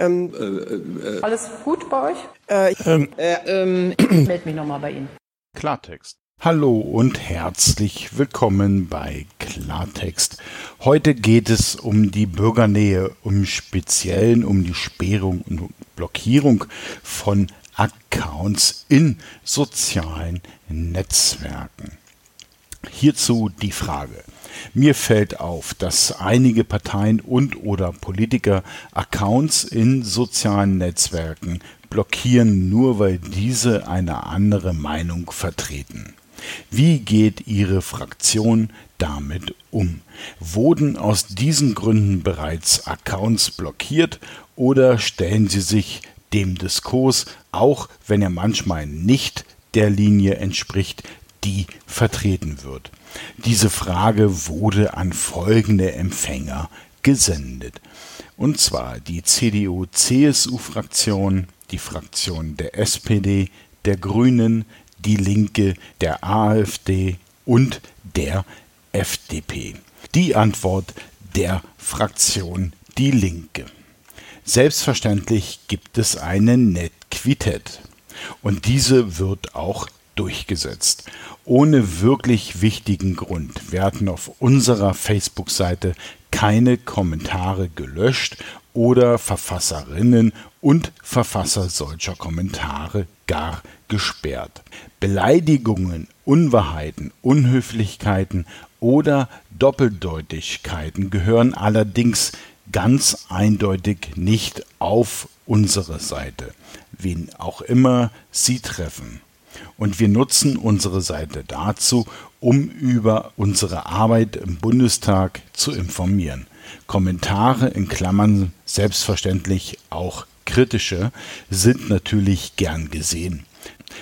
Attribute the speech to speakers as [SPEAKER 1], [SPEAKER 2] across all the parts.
[SPEAKER 1] Ähm,
[SPEAKER 2] Alles gut bei euch?
[SPEAKER 1] äh,
[SPEAKER 3] Ähm,
[SPEAKER 2] Ähm, ich melde mich nochmal bei Ihnen.
[SPEAKER 3] Klartext. Hallo und herzlich willkommen bei Klartext. Heute geht es um die Bürgernähe, im Speziellen um die Sperrung und Blockierung von Accounts in sozialen Netzwerken. Hierzu die Frage. Mir fällt auf, dass einige Parteien und oder Politiker Accounts in sozialen Netzwerken blockieren, nur weil diese eine andere Meinung vertreten. Wie geht Ihre Fraktion damit um? Wurden aus diesen Gründen bereits Accounts blockiert oder stellen Sie sich dem Diskurs, auch wenn er manchmal nicht der Linie entspricht, die vertreten wird. Diese Frage wurde an folgende Empfänger gesendet. Und zwar die CDU-CSU-Fraktion, die Fraktion der SPD, der Grünen, die Linke, der AfD und der FDP. Die Antwort der Fraktion Die Linke. Selbstverständlich gibt es eine Netquität und diese wird auch durchgesetzt. Ohne wirklich wichtigen Grund werden auf unserer Facebook-Seite keine Kommentare gelöscht oder Verfasserinnen und Verfasser solcher Kommentare gar gesperrt. Beleidigungen, Unwahrheiten, Unhöflichkeiten oder Doppeldeutigkeiten gehören allerdings ganz eindeutig nicht auf unsere Seite, wen auch immer sie treffen. Und wir nutzen unsere Seite dazu, um über unsere Arbeit im Bundestag zu informieren. Kommentare in Klammern selbstverständlich auch kritische sind natürlich gern gesehen.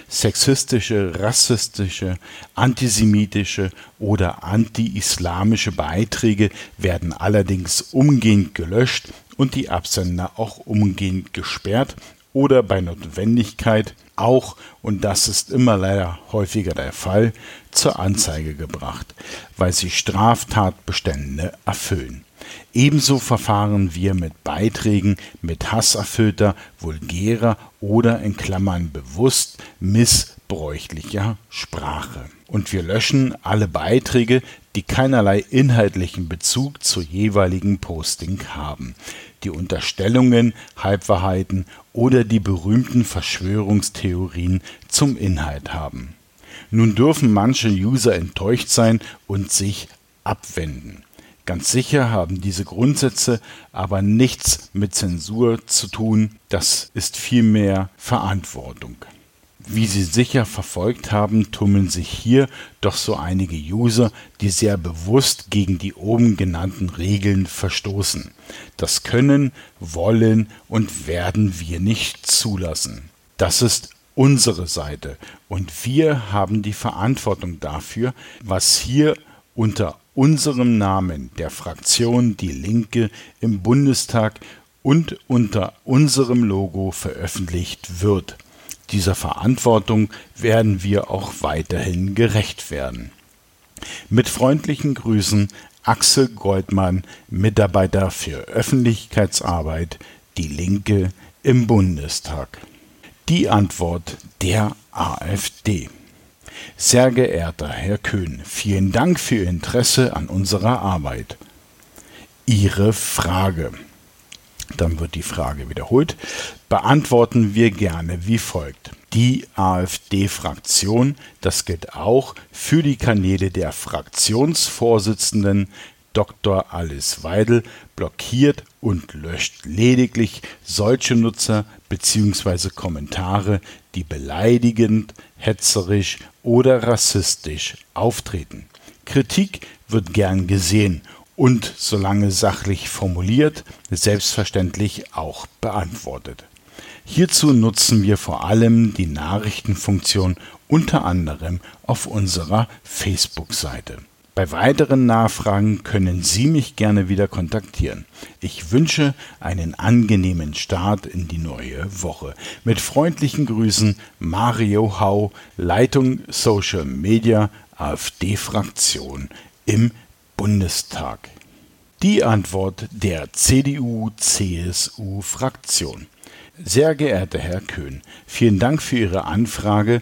[SPEAKER 3] Sexistische, rassistische, antisemitische oder anti-islamische Beiträge werden allerdings umgehend gelöscht und die Absender auch umgehend gesperrt oder bei Notwendigkeit auch, und das ist immer leider häufiger der Fall, zur Anzeige gebracht, weil sie Straftatbestände erfüllen. Ebenso verfahren wir mit Beiträgen mit hasserfüllter, vulgärer oder in Klammern bewusst missbräuchlicher Sprache. Und wir löschen alle Beiträge, die keinerlei inhaltlichen Bezug zur jeweiligen Posting haben, die Unterstellungen, Halbwahrheiten oder die berühmten Verschwörungstheorien zum Inhalt haben. Nun dürfen manche User enttäuscht sein und sich abwenden. Ganz sicher haben diese Grundsätze aber nichts mit Zensur zu tun, das ist vielmehr Verantwortung. Wie Sie sicher verfolgt haben, tummeln sich hier doch so einige User, die sehr bewusst gegen die oben genannten Regeln verstoßen. Das können, wollen und werden wir nicht zulassen. Das ist unsere Seite und wir haben die Verantwortung dafür, was hier unter unserem Namen der Fraktion Die Linke im Bundestag und unter unserem Logo veröffentlicht wird. Dieser Verantwortung werden wir auch weiterhin gerecht werden. Mit freundlichen Grüßen Axel Goldmann, Mitarbeiter für Öffentlichkeitsarbeit, Die Linke im Bundestag. Die Antwort der AfD. Sehr geehrter Herr Köhn, vielen Dank für Ihr Interesse an unserer Arbeit. Ihre Frage. Dann wird die Frage wiederholt. Beantworten wir gerne wie folgt. Die AfD-Fraktion, das gilt auch für die Kanäle der Fraktionsvorsitzenden Dr. Alice Weidel, blockiert und löscht lediglich solche Nutzer bzw. Kommentare, die beleidigend, hetzerisch oder rassistisch auftreten. Kritik wird gern gesehen und, solange sachlich formuliert, selbstverständlich auch beantwortet. Hierzu nutzen wir vor allem die Nachrichtenfunktion unter anderem auf unserer Facebook-Seite. Bei weiteren Nachfragen können Sie mich gerne wieder kontaktieren. Ich wünsche einen angenehmen Start in die neue Woche. Mit freundlichen Grüßen Mario Hau, Leitung Social Media, AfD-Fraktion im Bundestag. Die Antwort der CDU-CSU-Fraktion. Sehr geehrter Herr Köhn, vielen Dank für Ihre Anfrage,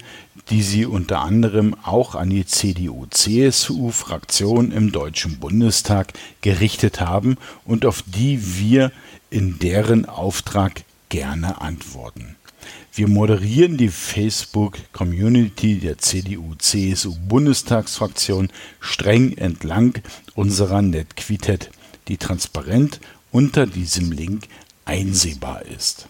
[SPEAKER 3] die Sie unter anderem auch an die CDU-CSU-Fraktion im Deutschen Bundestag gerichtet haben und auf die wir in deren Auftrag gerne antworten. Wir moderieren die Facebook-Community der CDU-CSU-Bundestagsfraktion streng entlang unserer NetQuitet die transparent unter diesem Link einsehbar ist.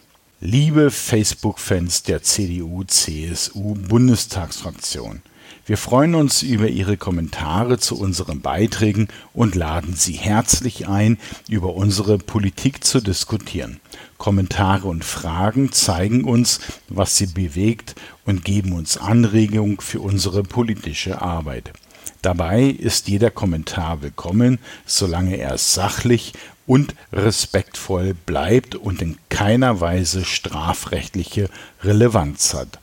[SPEAKER 3] Liebe Facebook-Fans der CDU-CSU-Bundestagsfraktion, wir freuen uns über Ihre Kommentare zu unseren Beiträgen und laden Sie herzlich ein, über unsere Politik zu diskutieren. Kommentare und Fragen zeigen uns, was Sie bewegt und geben uns Anregungen für unsere politische Arbeit. Dabei ist jeder Kommentar willkommen, solange er sachlich und respektvoll bleibt und in keiner Weise strafrechtliche Relevanz hat.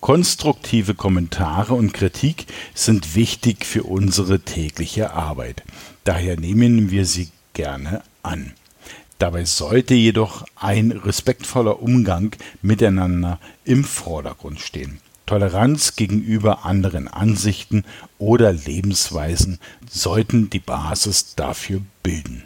[SPEAKER 3] Konstruktive Kommentare und Kritik sind wichtig für unsere tägliche Arbeit. Daher nehmen wir sie gerne an. Dabei sollte jedoch ein respektvoller Umgang miteinander im Vordergrund stehen. Toleranz gegenüber anderen Ansichten oder Lebensweisen sollten die Basis dafür bilden.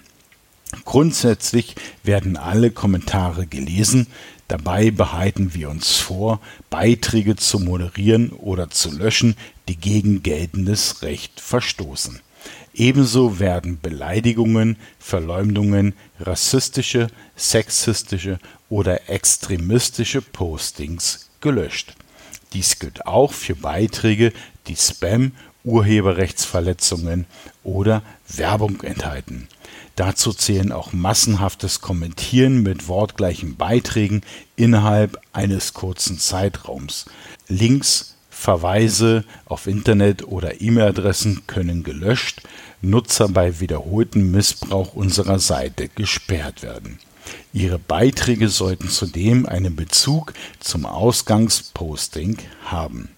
[SPEAKER 3] Grundsätzlich werden alle Kommentare gelesen, dabei behalten wir uns vor, Beiträge zu moderieren oder zu löschen, die gegen geltendes Recht verstoßen. Ebenso werden Beleidigungen, Verleumdungen, rassistische, sexistische oder extremistische Postings gelöscht dies gilt auch für Beiträge, die Spam, Urheberrechtsverletzungen oder Werbung enthalten. Dazu zählen auch massenhaftes Kommentieren mit wortgleichen Beiträgen innerhalb eines kurzen Zeitraums. Links, Verweise auf Internet oder E-Mail-Adressen können gelöscht, Nutzer bei wiederholtem Missbrauch unserer Seite gesperrt werden Ihre Beiträge sollten zudem einen Bezug zum Ausgangsposting haben.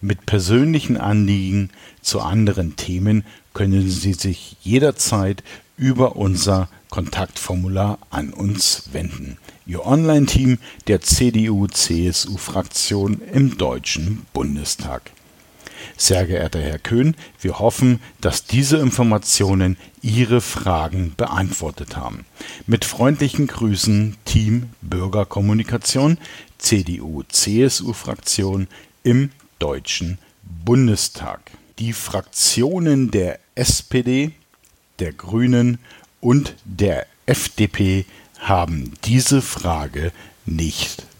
[SPEAKER 3] Mit persönlichen Anliegen zu anderen Themen können Sie sich jederzeit über unser Kontaktformular an uns wenden. Ihr Online-Team der CDU-CSU-Fraktion im Deutschen Bundestag. Sehr geehrter Herr Köhn, wir hoffen, dass diese Informationen Ihre Fragen beantwortet haben. Mit freundlichen Grüßen Team Bürgerkommunikation CDU-CSU-Fraktion im Deutschen Bundestag. Die Fraktionen der SPD, der Grünen und der FDP haben diese Frage nicht